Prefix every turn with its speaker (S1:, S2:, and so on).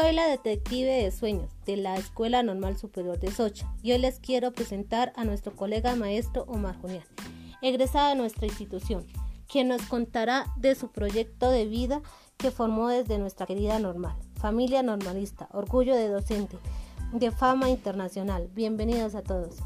S1: Soy la detective de sueños de la Escuela Normal Superior de Socha y hoy les quiero presentar a nuestro colega maestro Omar Junián, egresado de nuestra institución, quien nos contará de su proyecto de vida que formó desde nuestra querida normal, familia normalista, orgullo de docente, de fama internacional. Bienvenidos a todos.